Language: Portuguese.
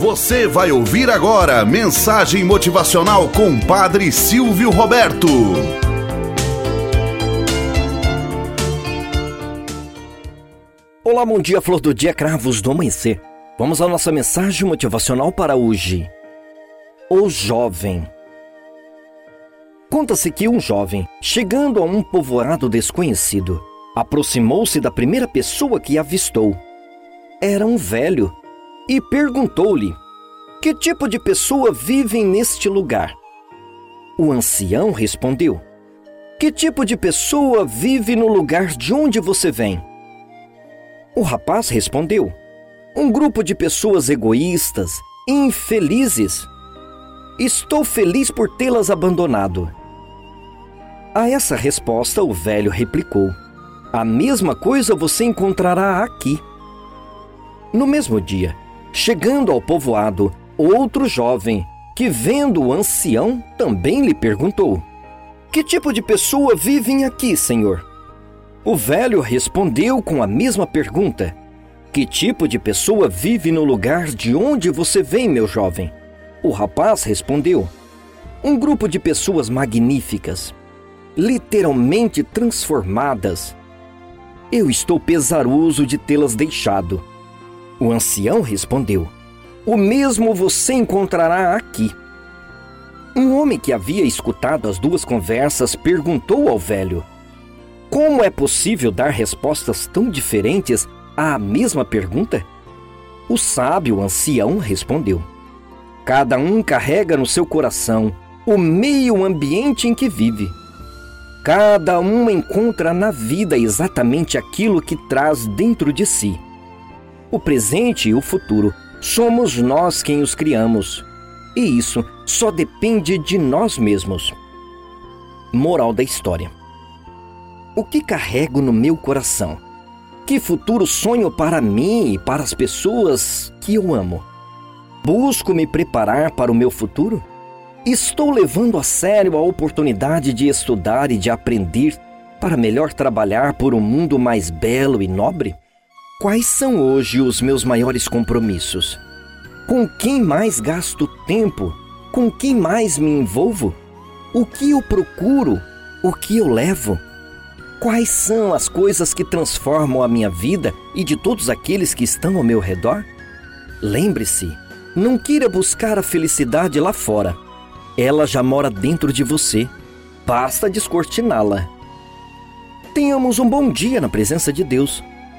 Você vai ouvir agora mensagem motivacional com Padre Silvio Roberto. Olá, bom dia, flor do dia, cravos do amanhecer. Vamos à nossa mensagem motivacional para hoje. O jovem. Conta-se que um jovem, chegando a um povoado desconhecido, aproximou-se da primeira pessoa que avistou. Era um velho e perguntou-lhe: Que tipo de pessoa vive neste lugar? O ancião respondeu: Que tipo de pessoa vive no lugar de onde você vem? O rapaz respondeu: Um grupo de pessoas egoístas, infelizes. Estou feliz por tê-las abandonado. A essa resposta, o velho replicou: A mesma coisa você encontrará aqui. No mesmo dia, Chegando ao povoado, outro jovem, que vendo o ancião, também lhe perguntou: Que tipo de pessoa vivem aqui, senhor? O velho respondeu com a mesma pergunta: Que tipo de pessoa vive no lugar de onde você vem, meu jovem? O rapaz respondeu: Um grupo de pessoas magníficas, literalmente transformadas. Eu estou pesaroso de tê-las deixado o ancião respondeu: O mesmo você encontrará aqui. Um homem que havia escutado as duas conversas perguntou ao velho: Como é possível dar respostas tão diferentes à mesma pergunta? O sábio ancião respondeu: Cada um carrega no seu coração o meio ambiente em que vive. Cada um encontra na vida exatamente aquilo que traz dentro de si. O presente e o futuro somos nós quem os criamos. E isso só depende de nós mesmos. Moral da história: O que carrego no meu coração? Que futuro sonho para mim e para as pessoas que eu amo? Busco me preparar para o meu futuro? Estou levando a sério a oportunidade de estudar e de aprender para melhor trabalhar por um mundo mais belo e nobre? Quais são hoje os meus maiores compromissos? Com quem mais gasto tempo? Com quem mais me envolvo? O que eu procuro? O que eu levo? Quais são as coisas que transformam a minha vida e de todos aqueles que estão ao meu redor? Lembre-se, não queira buscar a felicidade lá fora. Ela já mora dentro de você. Basta descortiná-la. Tenhamos um bom dia na presença de Deus